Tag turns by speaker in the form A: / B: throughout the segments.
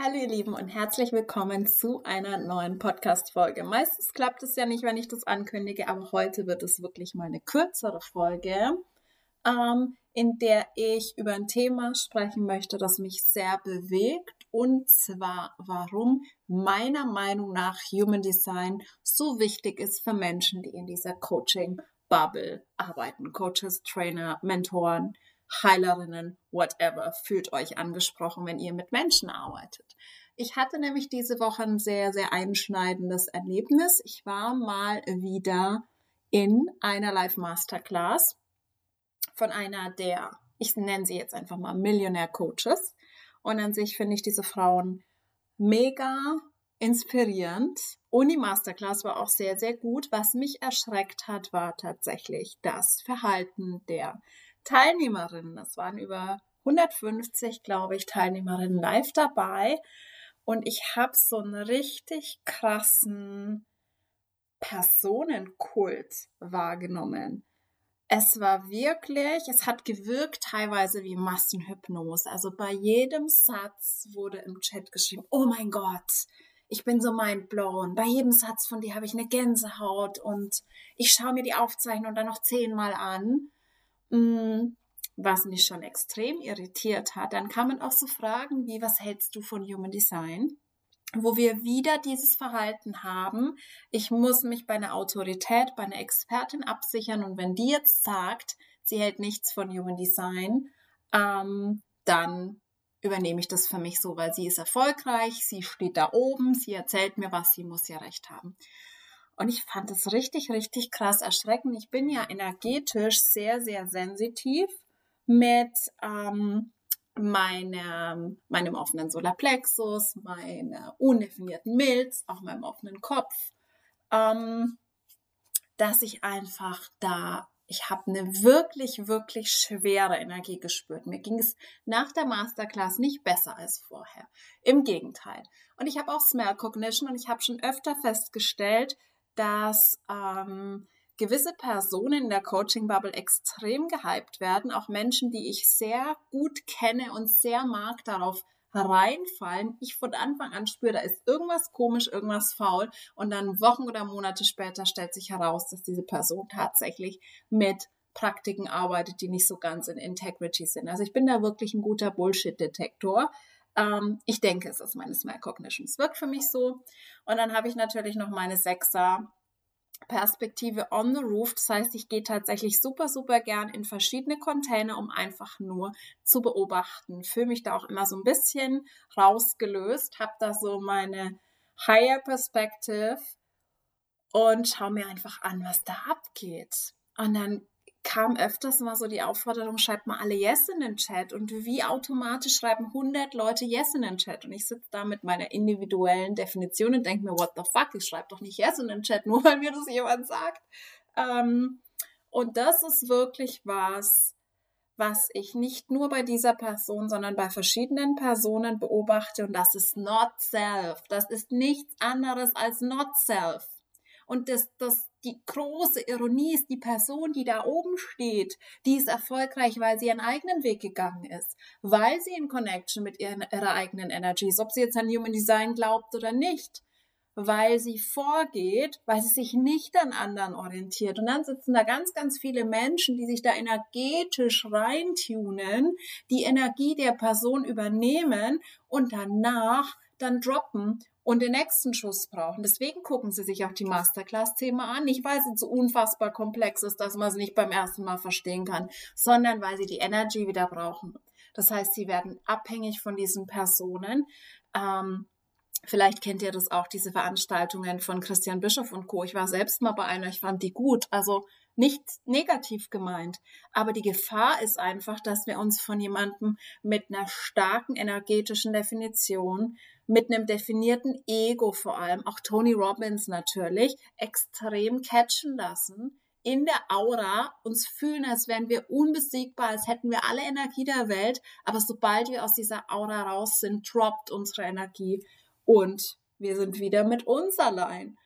A: Hallo ihr Lieben und herzlich willkommen zu einer neuen Podcast-Folge. Meistens klappt es ja nicht, wenn ich das ankündige, aber heute wird es wirklich mal eine kürzere Folge, ähm, in der ich über ein Thema sprechen möchte, das mich sehr bewegt und zwar, warum meiner Meinung nach Human Design so wichtig ist für Menschen, die in dieser Coaching-Bubble arbeiten. Coaches, Trainer, Mentoren, Heilerinnen, whatever, fühlt euch angesprochen, wenn ihr mit Menschen arbeitet. Ich hatte nämlich diese Woche ein sehr, sehr einschneidendes Erlebnis. Ich war mal wieder in einer Live-Masterclass von einer der, ich nenne sie jetzt einfach mal Millionär-Coaches. Und an sich finde ich diese Frauen mega inspirierend. Und die Masterclass war auch sehr, sehr gut. Was mich erschreckt hat, war tatsächlich das Verhalten der Teilnehmerinnen. Es waren über 150, glaube ich, Teilnehmerinnen live dabei. Und ich habe so einen richtig krassen Personenkult wahrgenommen. Es war wirklich, es hat gewirkt teilweise wie Massenhypnose. Also bei jedem Satz wurde im Chat geschrieben, oh mein Gott, ich bin so mindblown. Bei jedem Satz von dir habe ich eine Gänsehaut und ich schaue mir die Aufzeichnung dann noch zehnmal an. Was mich schon extrem irritiert hat, dann kann man auch so fragen wie, was hältst du von Human Design? Wo wir wieder dieses Verhalten haben, ich muss mich bei einer Autorität, bei einer Expertin absichern und wenn die jetzt sagt, sie hält nichts von Human Design, ähm, dann übernehme ich das für mich so, weil sie ist erfolgreich, sie steht da oben, sie erzählt mir was, sie muss ja recht haben. Und ich fand es richtig, richtig krass erschreckend. Ich bin ja energetisch sehr, sehr sensitiv mit ähm, meinem, meinem offenen Solarplexus, meiner undefinierten Milz, auch meinem offenen Kopf, ähm, dass ich einfach da, ich habe eine wirklich, wirklich schwere Energie gespürt. Mir ging es nach der Masterclass nicht besser als vorher. Im Gegenteil. Und ich habe auch Smell Cognition und ich habe schon öfter festgestellt, dass ähm, gewisse Personen in der Coaching-Bubble extrem gehypt werden, auch Menschen, die ich sehr gut kenne und sehr mag, darauf reinfallen. Ich von Anfang an spüre, da ist irgendwas komisch, irgendwas faul und dann Wochen oder Monate später stellt sich heraus, dass diese Person tatsächlich mit Praktiken arbeitet, die nicht so ganz in Integrity sind. Also ich bin da wirklich ein guter Bullshit-Detektor. Ähm, ich denke, es ist meine Smell Cognition. Es wirkt für mich so. Und dann habe ich natürlich noch meine Sechser Perspektive on the roof. Das heißt, ich gehe tatsächlich super, super gern in verschiedene Container, um einfach nur zu beobachten. Fühle mich da auch immer so ein bisschen rausgelöst, habe da so meine Higher Perspective und schaue mir einfach an, was da abgeht. Und dann kam öfters mal so die Aufforderung, schreibt mal alle Yes in den Chat. Und wie automatisch schreiben 100 Leute Yes in den Chat. Und ich sitze da mit meiner individuellen Definition und denke mir, what the fuck, ich schreibe doch nicht Yes in den Chat, nur weil mir das jemand sagt. Ähm, und das ist wirklich was, was ich nicht nur bei dieser Person, sondern bei verschiedenen Personen beobachte. Und das ist not self. Das ist nichts anderes als not self. Und das, das, die große Ironie ist, die Person, die da oben steht, die ist erfolgreich, weil sie ihren eigenen Weg gegangen ist, weil sie in Connection mit ihren, ihrer eigenen Energy ist, ob sie jetzt an Human Design glaubt oder nicht, weil sie vorgeht, weil sie sich nicht an anderen orientiert. Und dann sitzen da ganz, ganz viele Menschen, die sich da energetisch reintunen, die Energie der Person übernehmen und danach dann droppen und den nächsten Schuss brauchen. Deswegen gucken sie sich auch die Masterclass-Themen an. Nicht, weil sie so unfassbar komplex ist, dass man sie nicht beim ersten Mal verstehen kann, sondern weil sie die Energy wieder brauchen. Das heißt, sie werden abhängig von diesen Personen. Ähm, Vielleicht kennt ihr das auch, diese Veranstaltungen von Christian Bischof und Co. Ich war selbst mal bei einer, ich fand die gut. Also nicht negativ gemeint. Aber die Gefahr ist einfach, dass wir uns von jemandem mit einer starken energetischen Definition mit einem definierten Ego vor allem, auch Tony Robbins natürlich, extrem catchen lassen, in der Aura uns fühlen, als wären wir unbesiegbar, als hätten wir alle Energie der Welt, aber sobald wir aus dieser Aura raus sind, droppt unsere Energie und wir sind wieder mit uns allein.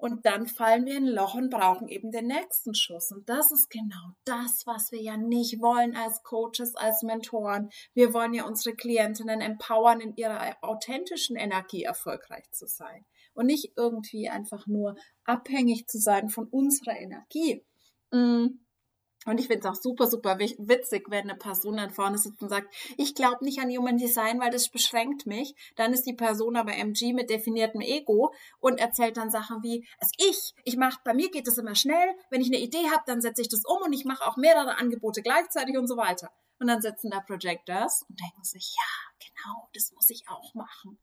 A: Und dann fallen wir in ein Loch und brauchen eben den nächsten Schuss. Und das ist genau das, was wir ja nicht wollen als Coaches, als Mentoren. Wir wollen ja unsere Klientinnen empowern, in ihrer authentischen Energie erfolgreich zu sein. Und nicht irgendwie einfach nur abhängig zu sein von unserer Energie. Mm. Und ich finde es auch super, super witzig, wenn eine Person dann vorne sitzt und sagt, ich glaube nicht an Human Design, weil das beschränkt mich. Dann ist die Person aber MG mit definiertem Ego und erzählt dann Sachen wie, also ich, ich mache, bei mir geht es immer schnell. Wenn ich eine Idee habe, dann setze ich das um und ich mache auch mehrere Angebote gleichzeitig und so weiter. Und dann sitzen da Projectors und denken sich, ja, genau, das muss ich auch machen.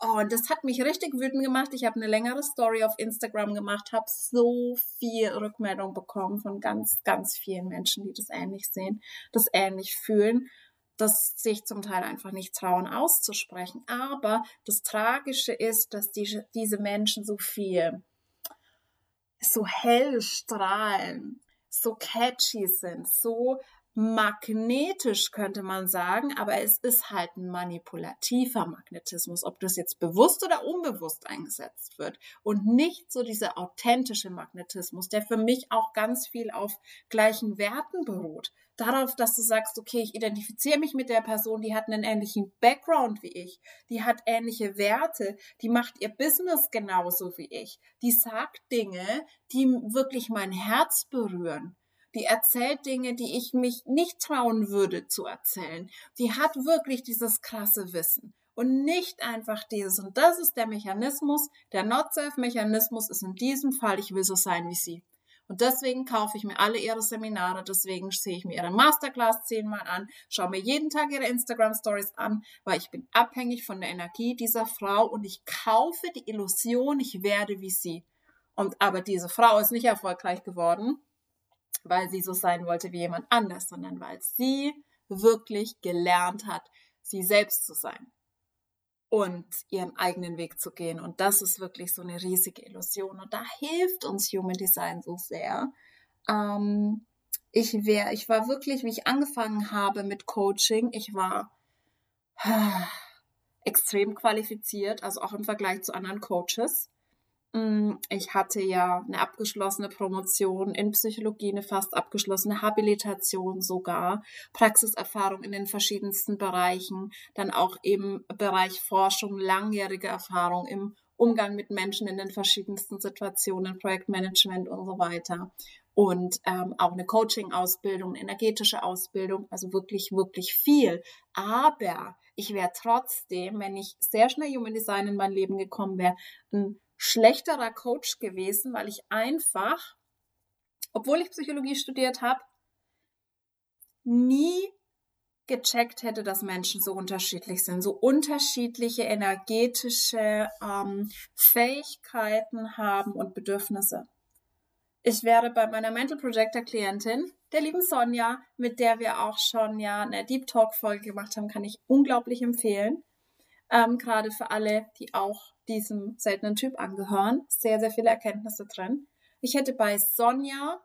A: Oh, und das hat mich richtig wütend gemacht. Ich habe eine längere Story auf Instagram gemacht, habe so viel Rückmeldung bekommen von ganz, ganz vielen Menschen, die das ähnlich sehen, das ähnlich fühlen, das sich zum Teil einfach nicht trauen auszusprechen. Aber das Tragische ist, dass die, diese Menschen so viel, so hell strahlen, so catchy sind, so magnetisch, könnte man sagen, aber es ist halt ein manipulativer Magnetismus, ob das jetzt bewusst oder unbewusst eingesetzt wird und nicht so dieser authentische Magnetismus, der für mich auch ganz viel auf gleichen Werten beruht. Darauf, dass du sagst, okay, ich identifiziere mich mit der Person, die hat einen ähnlichen Background wie ich, die hat ähnliche Werte, die macht ihr Business genauso wie ich, die sagt Dinge, die wirklich mein Herz berühren die erzählt Dinge, die ich mich nicht trauen würde zu erzählen. Die hat wirklich dieses krasse Wissen und nicht einfach dieses. Und das ist der Mechanismus, der Not-Self-Mechanismus ist in diesem Fall, ich will so sein wie sie. Und deswegen kaufe ich mir alle ihre Seminare, deswegen sehe ich mir ihre Masterclass zehnmal an, schaue mir jeden Tag ihre Instagram Stories an, weil ich bin abhängig von der Energie dieser Frau und ich kaufe die Illusion, ich werde wie sie. Und aber diese Frau ist nicht erfolgreich geworden, weil sie so sein wollte wie jemand anders, sondern weil sie wirklich gelernt hat, sie selbst zu sein und ihren eigenen Weg zu gehen. Und das ist wirklich so eine riesige Illusion. Und da hilft uns Human Design so sehr. Ähm, ich, wär, ich war wirklich, wie ich angefangen habe mit Coaching, ich war extrem qualifiziert, also auch im Vergleich zu anderen Coaches. Mm, ich hatte ja eine abgeschlossene Promotion in Psychologie, eine fast abgeschlossene Habilitation sogar, Praxiserfahrung in den verschiedensten Bereichen, dann auch im Bereich Forschung, langjährige Erfahrung im Umgang mit Menschen in den verschiedensten Situationen, Projektmanagement und so weiter. Und ähm, auch eine Coaching-Ausbildung, energetische Ausbildung, also wirklich, wirklich viel. Aber ich wäre trotzdem, wenn ich sehr schnell Human Design in mein Leben gekommen wäre, schlechterer Coach gewesen, weil ich einfach, obwohl ich Psychologie studiert habe, nie gecheckt hätte, dass Menschen so unterschiedlich sind, so unterschiedliche energetische ähm, Fähigkeiten haben und Bedürfnisse. Ich werde bei meiner Mental Projector Klientin, der lieben Sonja, mit der wir auch schon ja eine Deep Talk Folge gemacht haben, kann ich unglaublich empfehlen. Ähm, gerade für alle, die auch diesem seltenen Typ angehören. Sehr, sehr viele Erkenntnisse drin. Ich hätte bei Sonja,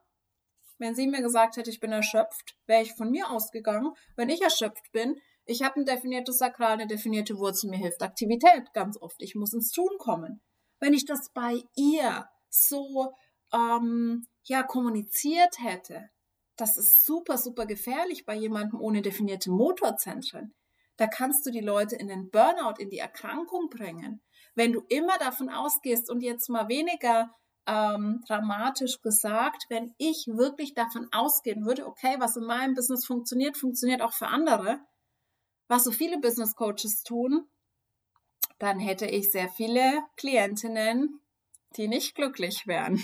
A: wenn sie mir gesagt hätte, ich bin erschöpft, wäre ich von mir ausgegangen. Wenn ich erschöpft bin, ich habe ein definiertes Sakral, eine definierte Wurzel, mir hilft Aktivität ganz oft. Ich muss ins Tun kommen. Wenn ich das bei ihr so ähm, ja kommuniziert hätte, das ist super, super gefährlich bei jemandem ohne definierte Motorzentren. Da kannst du die Leute in den Burnout, in die Erkrankung bringen wenn du immer davon ausgehst und jetzt mal weniger ähm, dramatisch gesagt, wenn ich wirklich davon ausgehen würde, okay, was in meinem Business funktioniert, funktioniert auch für andere, was so viele Business Coaches tun, dann hätte ich sehr viele Klientinnen, die nicht glücklich wären.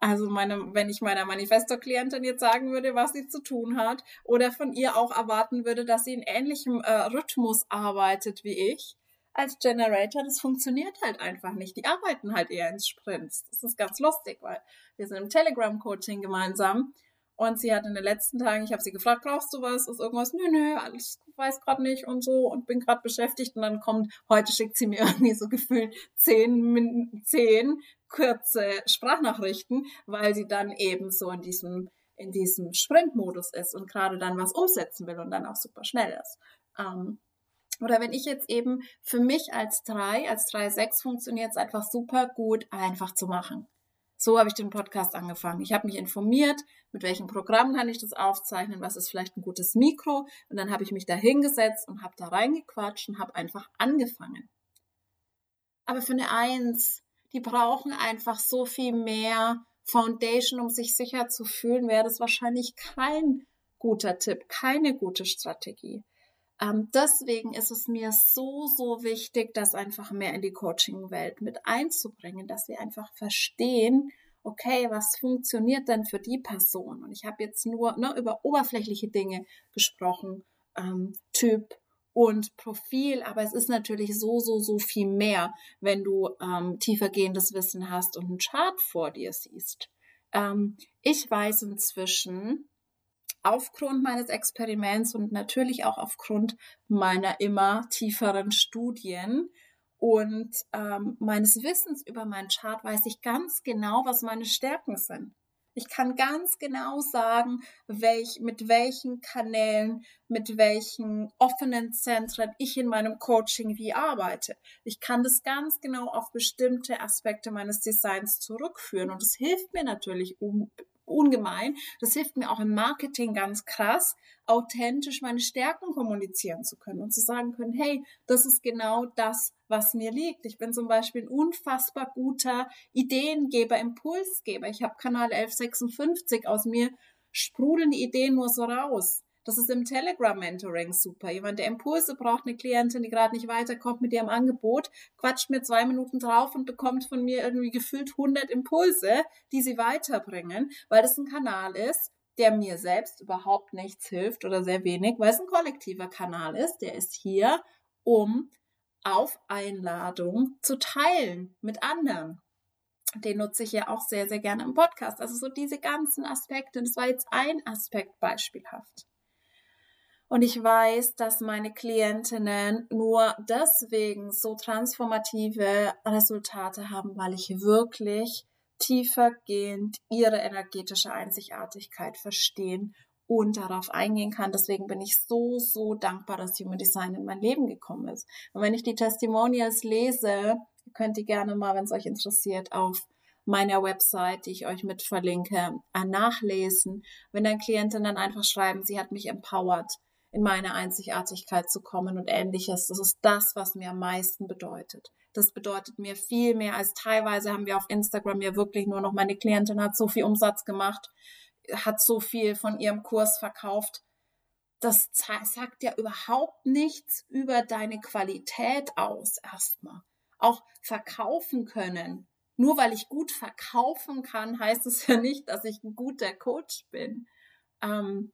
A: Also meine, wenn ich meiner Manifesto-Klientin jetzt sagen würde, was sie zu tun hat, oder von ihr auch erwarten würde, dass sie in ähnlichem äh, Rhythmus arbeitet wie ich, als Generator, das funktioniert halt einfach nicht. Die arbeiten halt eher ins Sprints. Das ist ganz lustig, weil wir sind im Telegram-Coaching gemeinsam und sie hat in den letzten Tagen, ich habe sie gefragt, brauchst du was? Ist irgendwas? Nö, nö, alles weiß gerade nicht und so und bin gerade beschäftigt und dann kommt, heute schickt sie mir irgendwie so gefühlt zehn, zehn kurze Sprachnachrichten, weil sie dann eben so in diesem in diesem Sprintmodus ist und gerade dann was umsetzen will und dann auch super schnell ist. Ähm, Oder wenn ich jetzt eben für mich als 3, als 3,6 funktioniert es einfach super gut, einfach zu machen. So habe ich den Podcast angefangen. Ich habe mich informiert, mit welchem Programm kann ich das aufzeichnen, was ist vielleicht ein gutes Mikro. Und dann habe ich mich da hingesetzt und habe da reingequatscht und habe einfach angefangen. Aber für eine Eins, die brauchen einfach so viel mehr Foundation, um sich sicher zu fühlen, wäre das wahrscheinlich kein guter Tipp, keine gute Strategie. Ähm, deswegen ist es mir so, so wichtig, das einfach mehr in die Coaching-Welt mit einzubringen, dass wir einfach verstehen, okay, was funktioniert denn für die Person? Und ich habe jetzt nur ne, über oberflächliche Dinge gesprochen, ähm, Typ und Profil, aber es ist natürlich so, so, so viel mehr, wenn du ähm, tiefergehendes Wissen hast und einen Chart vor dir siehst. Ähm, ich weiß inzwischen, aufgrund meines Experiments und natürlich auch aufgrund meiner immer tieferen Studien und ähm, meines Wissens über meinen Chart weiß ich ganz genau, was meine Stärken sind. Ich kann ganz genau sagen, welch, mit welchen Kanälen, mit welchen offenen Zentren ich in meinem Coaching wie arbeite. Ich kann das ganz genau auf bestimmte Aspekte meines Designs zurückführen und es hilft mir natürlich um, ungemein. Das hilft mir auch im Marketing ganz krass, authentisch meine Stärken kommunizieren zu können und zu sagen können, hey, das ist genau das, was mir liegt. Ich bin zum Beispiel ein unfassbar guter Ideengeber, Impulsgeber. Ich habe Kanal 1156 aus mir sprudeln die Ideen nur so raus. Das ist im Telegram-Mentoring super. Jemand, der Impulse braucht, eine Klientin, die gerade nicht weiterkommt mit ihrem Angebot, quatscht mir zwei Minuten drauf und bekommt von mir irgendwie gefühlt 100 Impulse, die sie weiterbringen, weil das ein Kanal ist, der mir selbst überhaupt nichts hilft oder sehr wenig, weil es ein kollektiver Kanal ist. Der ist hier, um auf Einladung zu teilen mit anderen. Den nutze ich ja auch sehr, sehr gerne im Podcast. Also so diese ganzen Aspekte. Das war jetzt ein Aspekt beispielhaft. Und ich weiß, dass meine Klientinnen nur deswegen so transformative Resultate haben, weil ich wirklich tiefergehend ihre energetische Einzigartigkeit verstehen und darauf eingehen kann. Deswegen bin ich so, so dankbar, dass Human Design in mein Leben gekommen ist. Und wenn ich die Testimonials lese, könnt ihr gerne mal, wenn es euch interessiert, auf meiner Website, die ich euch mit verlinke, nachlesen. Wenn dann Klienten dann einfach schreiben, sie hat mich empowert, in meine Einzigartigkeit zu kommen und ähnliches. Das ist das, was mir am meisten bedeutet. Das bedeutet mir viel mehr als teilweise haben wir auf Instagram ja wirklich nur noch, meine Klientin hat so viel Umsatz gemacht, hat so viel von ihrem Kurs verkauft. Das sagt ja überhaupt nichts über deine Qualität aus, erstmal. Auch verkaufen können. Nur weil ich gut verkaufen kann, heißt es ja nicht, dass ich ein guter Coach bin. Ähm,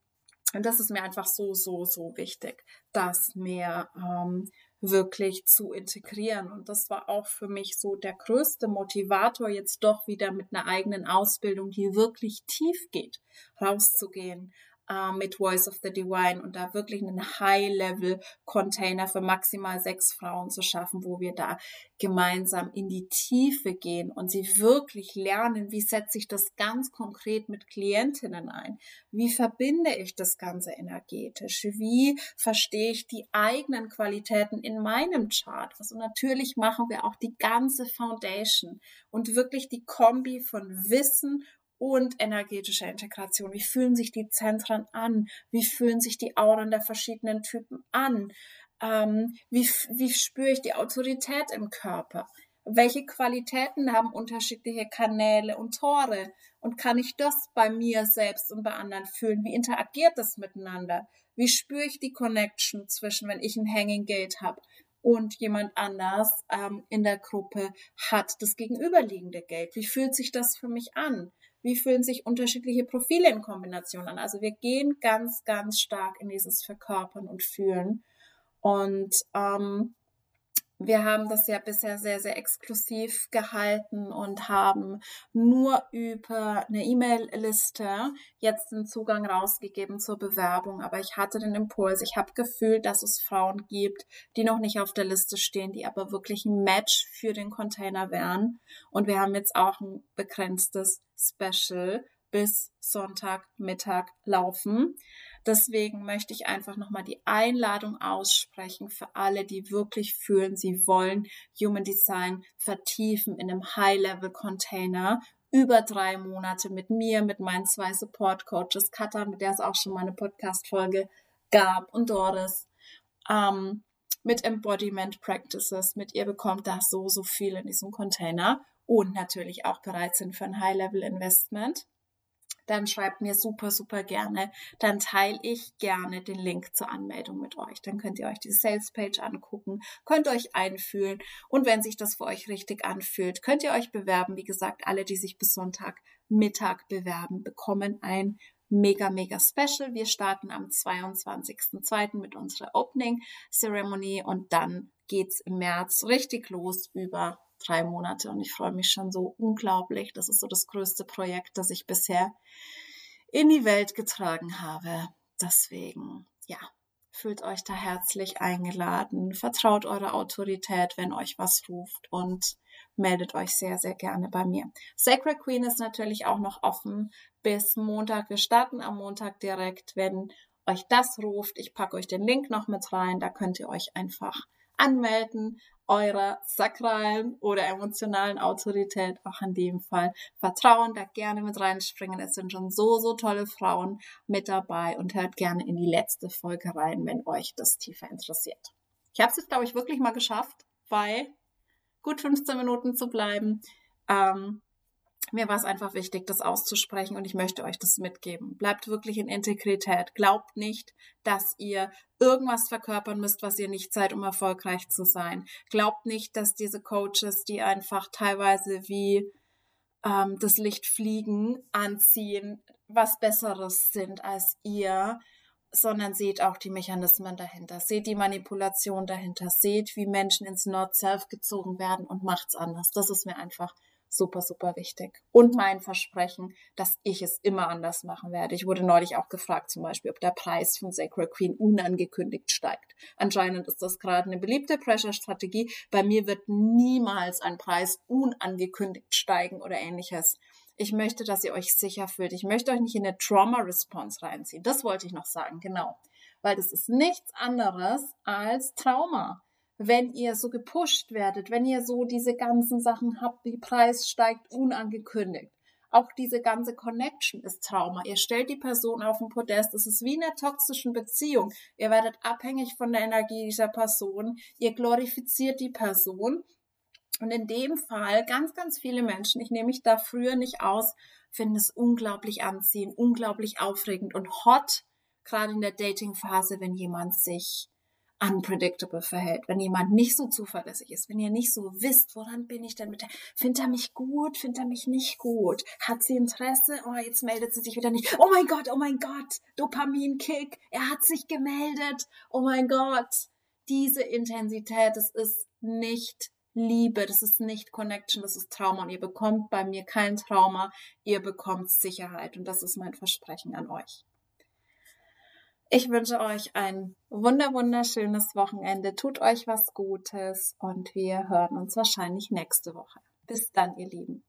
A: und das ist mir einfach so, so, so wichtig, das mehr ähm, wirklich zu integrieren. Und das war auch für mich so der größte Motivator, jetzt doch wieder mit einer eigenen Ausbildung, die wirklich tief geht, rauszugehen äh, mit Voice of the Divine und da wirklich einen High-Level-Container für maximal sechs Frauen zu schaffen, wo wir da gemeinsam in die Tiefe gehen und sie wirklich lernen, wie setze ich das ganz konkret mit Klientinnen ein? Wie verbinde ich das Ganze energetisch? Wie verstehe ich die eigenen Qualitäten in meinem Chart? Also natürlich machen wir auch die ganze Foundation und wirklich die Kombi von Wissen und energetische Integration. Wie fühlen sich die Zentren an? Wie fühlen sich die Auren der verschiedenen Typen an? Ähm, wie, wie spüre ich die Autorität im Körper? Welche Qualitäten haben unterschiedliche Kanäle und Tore? Und kann ich das bei mir selbst und bei anderen fühlen? Wie interagiert das miteinander? Wie spüre ich die Connection zwischen, wenn ich ein Hanging Gate habe und jemand anders ähm, in der Gruppe hat das gegenüberliegende Gate? Wie fühlt sich das für mich an? Wie fühlen sich unterschiedliche Profile in Kombination an. Also wir gehen ganz, ganz stark in dieses Verkörpern und Fühlen. Und ähm, wir haben das ja bisher sehr, sehr exklusiv gehalten und haben nur über eine E-Mail-Liste jetzt den Zugang rausgegeben zur Bewerbung. Aber ich hatte den Impuls, ich habe gefühlt, dass es Frauen gibt, die noch nicht auf der Liste stehen, die aber wirklich ein Match für den Container wären. Und wir haben jetzt auch ein begrenztes Special bis Sonntagmittag laufen. Deswegen möchte ich einfach nochmal die Einladung aussprechen für alle, die wirklich fühlen, sie wollen Human Design vertiefen in einem High-Level-Container über drei Monate mit mir, mit meinen zwei Support-Coaches, Katha, mit der es auch schon mal eine Podcast-Folge gab, und Doris, ähm, mit Embodiment Practices. Mit ihr bekommt das so, so viel in diesem Container und natürlich auch bereit sind für ein High-Level-Investment dann schreibt mir super, super gerne. Dann teile ich gerne den Link zur Anmeldung mit euch. Dann könnt ihr euch die Sales Page angucken, könnt euch einfühlen und wenn sich das für euch richtig anfühlt, könnt ihr euch bewerben. Wie gesagt, alle, die sich bis Sonntag Mittag bewerben, bekommen ein mega, mega special. Wir starten am 22.02. mit unserer Opening Ceremony und dann geht's im März richtig los über drei Monate und ich freue mich schon so unglaublich. Das ist so das größte Projekt, das ich bisher in die Welt getragen habe. Deswegen, ja, fühlt euch da herzlich eingeladen, vertraut eure Autorität, wenn euch was ruft und meldet euch sehr, sehr gerne bei mir. Sacred Queen ist natürlich auch noch offen bis Montag. Wir starten am Montag direkt, wenn euch das ruft. Ich packe euch den Link noch mit rein. Da könnt ihr euch einfach anmelden, eurer sakralen oder emotionalen Autorität, auch in dem Fall vertrauen, da gerne mit reinspringen. Es sind schon so, so tolle Frauen mit dabei und hört gerne in die letzte Folge rein, wenn euch das tiefer interessiert. Ich habe es jetzt, glaube ich, wirklich mal geschafft, bei gut 15 Minuten zu bleiben. Ähm, mir war es einfach wichtig, das auszusprechen und ich möchte euch das mitgeben. Bleibt wirklich in Integrität. Glaubt nicht, dass ihr irgendwas verkörpern müsst, was ihr nicht seid, um erfolgreich zu sein. Glaubt nicht, dass diese Coaches, die einfach teilweise wie ähm, das Licht fliegen, anziehen, was Besseres sind als ihr, sondern seht auch die Mechanismen dahinter, seht die Manipulation dahinter, seht, wie Menschen ins Not-Self gezogen werden und macht's anders. Das ist mir einfach super, super wichtig. Und mein Versprechen, dass ich es immer anders machen werde. Ich wurde neulich auch gefragt, zum Beispiel, ob der Preis von Sacred Queen unangekündigt steigt. Anscheinend ist das gerade eine beliebte Pressure-Strategie. Bei mir wird niemals ein Preis unangekündigt steigen oder ähnliches. Ich möchte, dass ihr euch sicher fühlt. Ich möchte euch nicht in eine Trauma-Response reinziehen. Das wollte ich noch sagen, genau. Weil das ist nichts anderes als Trauma wenn ihr so gepusht werdet, wenn ihr so diese ganzen Sachen habt, die Preis steigt unangekündigt. Auch diese ganze Connection ist Trauma. Ihr stellt die Person auf den Podest. Es ist wie in einer toxischen Beziehung. Ihr werdet abhängig von der Energie dieser Person. Ihr glorifiziert die Person. Und in dem Fall ganz, ganz viele Menschen, ich nehme mich da früher nicht aus, finden es unglaublich anziehend, unglaublich aufregend und hot, gerade in der Dating-Phase, wenn jemand sich unpredictable verhält, wenn jemand nicht so zuverlässig ist, wenn ihr nicht so wisst, woran bin ich denn mit der, findet er mich gut, findet er mich nicht gut, hat sie Interesse, oh, jetzt meldet sie sich wieder nicht, oh mein Gott, oh mein Gott, Dopaminkick, er hat sich gemeldet, oh mein Gott, diese Intensität, das ist nicht Liebe, das ist nicht Connection, das ist Trauma. Und ihr bekommt bei mir kein Trauma, ihr bekommt Sicherheit. Und das ist mein Versprechen an euch. Ich wünsche euch ein wunder wunderschönes Wochenende. Tut euch was Gutes und wir hören uns wahrscheinlich nächste Woche. Bis dann, ihr Lieben.